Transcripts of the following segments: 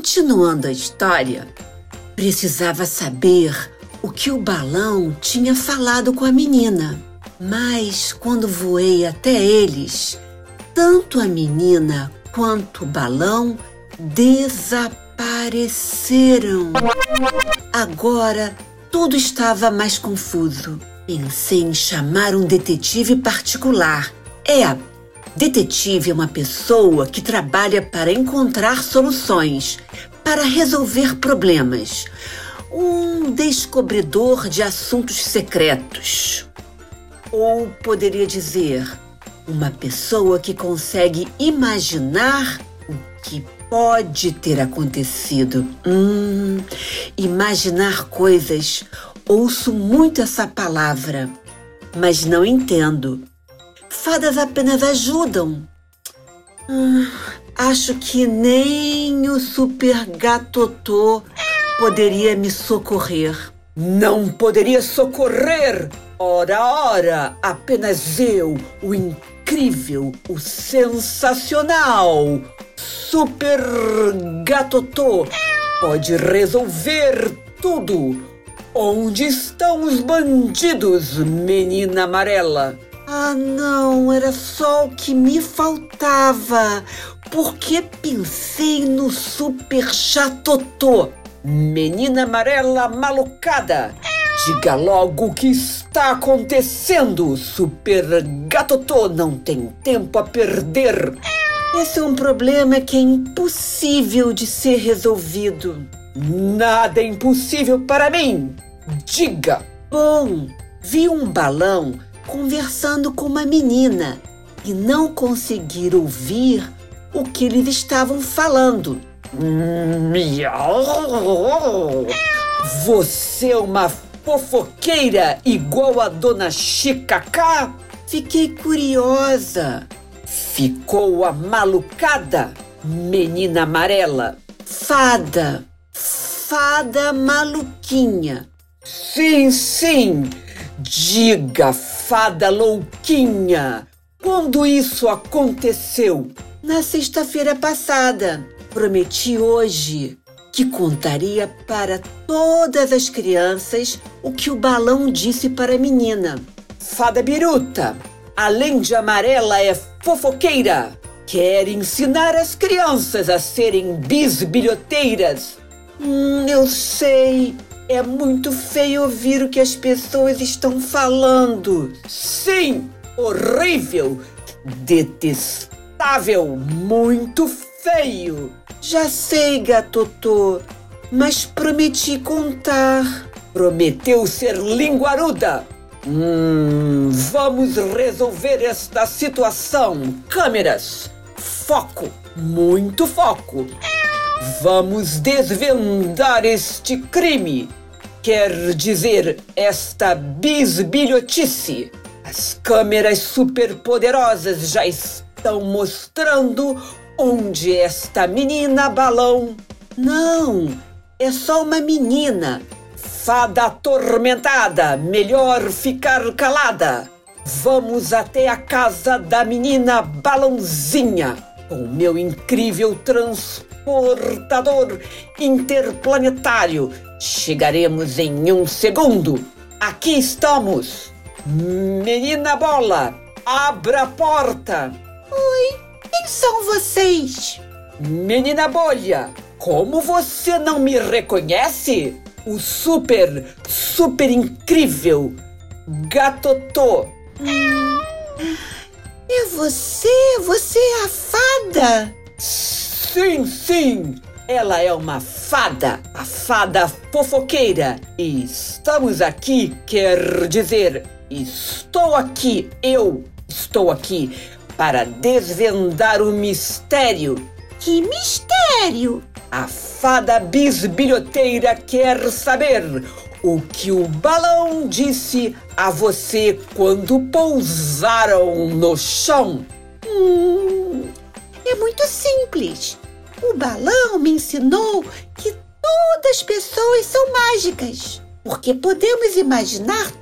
Continuando a história, precisava saber o que o balão tinha falado com a menina. Mas quando voei até eles, tanto a menina quanto o balão desapareceram. Agora tudo estava mais confuso. Pensei em chamar um detetive particular. É, detetive é uma pessoa que trabalha para encontrar soluções, para resolver problemas. Um descobridor de assuntos secretos. Ou poderia dizer, uma pessoa que consegue imaginar o que pode ter acontecido. Hum, imaginar coisas. Ouço muito essa palavra, mas não entendo. Fadas apenas ajudam. Hum, acho que nem o super gatotô poderia me socorrer. Não poderia socorrer! Ora, ora, apenas eu, o incrível, o sensacional, Super Gatotô, pode resolver tudo. Onde estão os bandidos, menina amarela? Ah, não, era só o que me faltava. Porque pensei no Super Chatotô. Menina amarela malucada. Diga logo o que está acontecendo, Super Gatotô. Não tem tempo a perder. Esse é um problema que é impossível de ser resolvido. Nada é impossível para mim. Diga. Bom, vi um balão conversando com uma menina e não conseguir ouvir o que eles estavam falando. Miau! Você é uma fofoqueira igual a dona Chicacá? Fiquei curiosa. Ficou a malucada, menina amarela. Fada, fada maluquinha. Sim, sim. Diga, fada louquinha. Quando isso aconteceu? Na sexta-feira passada. Prometi hoje que contaria para todas as crianças o que o balão disse para a menina. Fada biruta, além de amarela, é fofoqueira. Quer ensinar as crianças a serem bisbilhoteiras. Hum, eu sei. É muito feio ouvir o que as pessoas estão falando. Sim, horrível, detestável, muito feio. Já sei, gatotô, mas prometi contar. Prometeu ser linguaruda. Hum, vamos resolver esta situação. Câmeras, foco, muito foco. Vamos desvendar este crime. Quer dizer, esta bisbilhotice. As câmeras superpoderosas já estão mostrando onde esta menina balão. Não, é só uma menina. Fada atormentada, melhor ficar calada. Vamos até a casa da menina balãozinha com meu incrível transportador interplanetário. Chegaremos em um segundo. Aqui estamos. Menina bola, abra a porta. Oi, quem são vocês? Menina bolha, como você não me reconhece? O super, super incrível Gatotô. É você? Você é a fada? Sim, sim. Ela é uma fada, a fada fofoqueira. E estamos aqui, quer dizer, estou aqui, eu estou aqui para desvendar o mistério Que mistério! A fada bisbilhoteira quer saber o que o balão disse a você quando pousaram no chão. Hum, é muito simples. O balão me ensinou que todas as pessoas são mágicas, porque podemos imaginar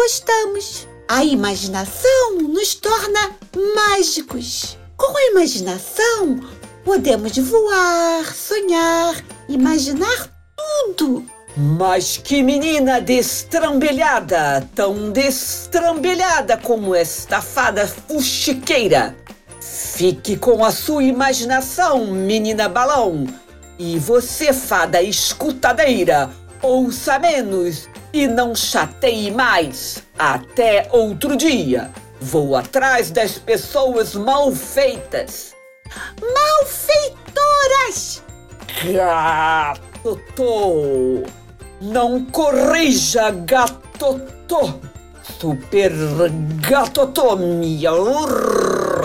gostamos. A imaginação nos torna mágicos. Com a imaginação, podemos voar, sonhar, imaginar tudo. Mas que menina destrambelhada, tão destrambelhada como esta fada fuxiqueira. Fique com a sua imaginação, menina balão. E você, fada escutadeira, ouça menos e não chateie mais. Até outro dia. Vou atrás das pessoas mal feitas. Malfeitoras! Gatotô! Não corrija, gatotô! Super urr.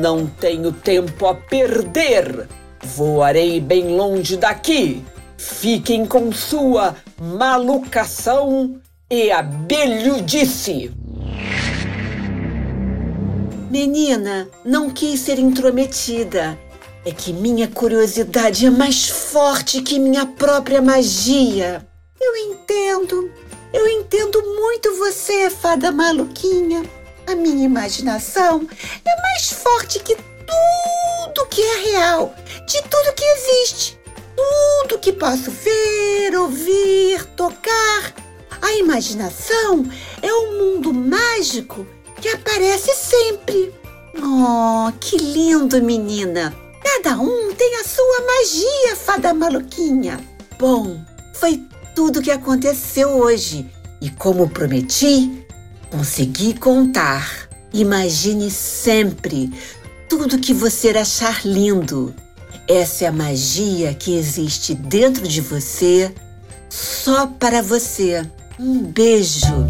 Não tenho tempo a perder. Voarei bem longe daqui. Fiquem com sua malucação e abelhudice. Menina, não quis ser intrometida. É que minha curiosidade é mais forte que minha própria magia. Eu entendo. Eu entendo muito você, fada maluquinha. A minha imaginação é mais forte que tudo que é real, de tudo que existe, que posso ver, ouvir, tocar. A imaginação é um mundo mágico que aparece sempre. Oh, que lindo, menina! Cada um tem a sua magia, fada maluquinha. Bom, foi tudo o que aconteceu hoje. E como prometi, consegui contar. Imagine sempre tudo que você achar lindo. Essa é a magia que existe dentro de você, só para você. Um beijo.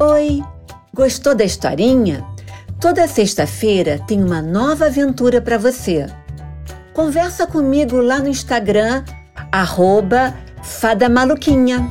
Oi, gostou da historinha? Toda sexta-feira tem uma nova aventura para você. Conversa comigo lá no Instagram, arroba Fada Maluquinha.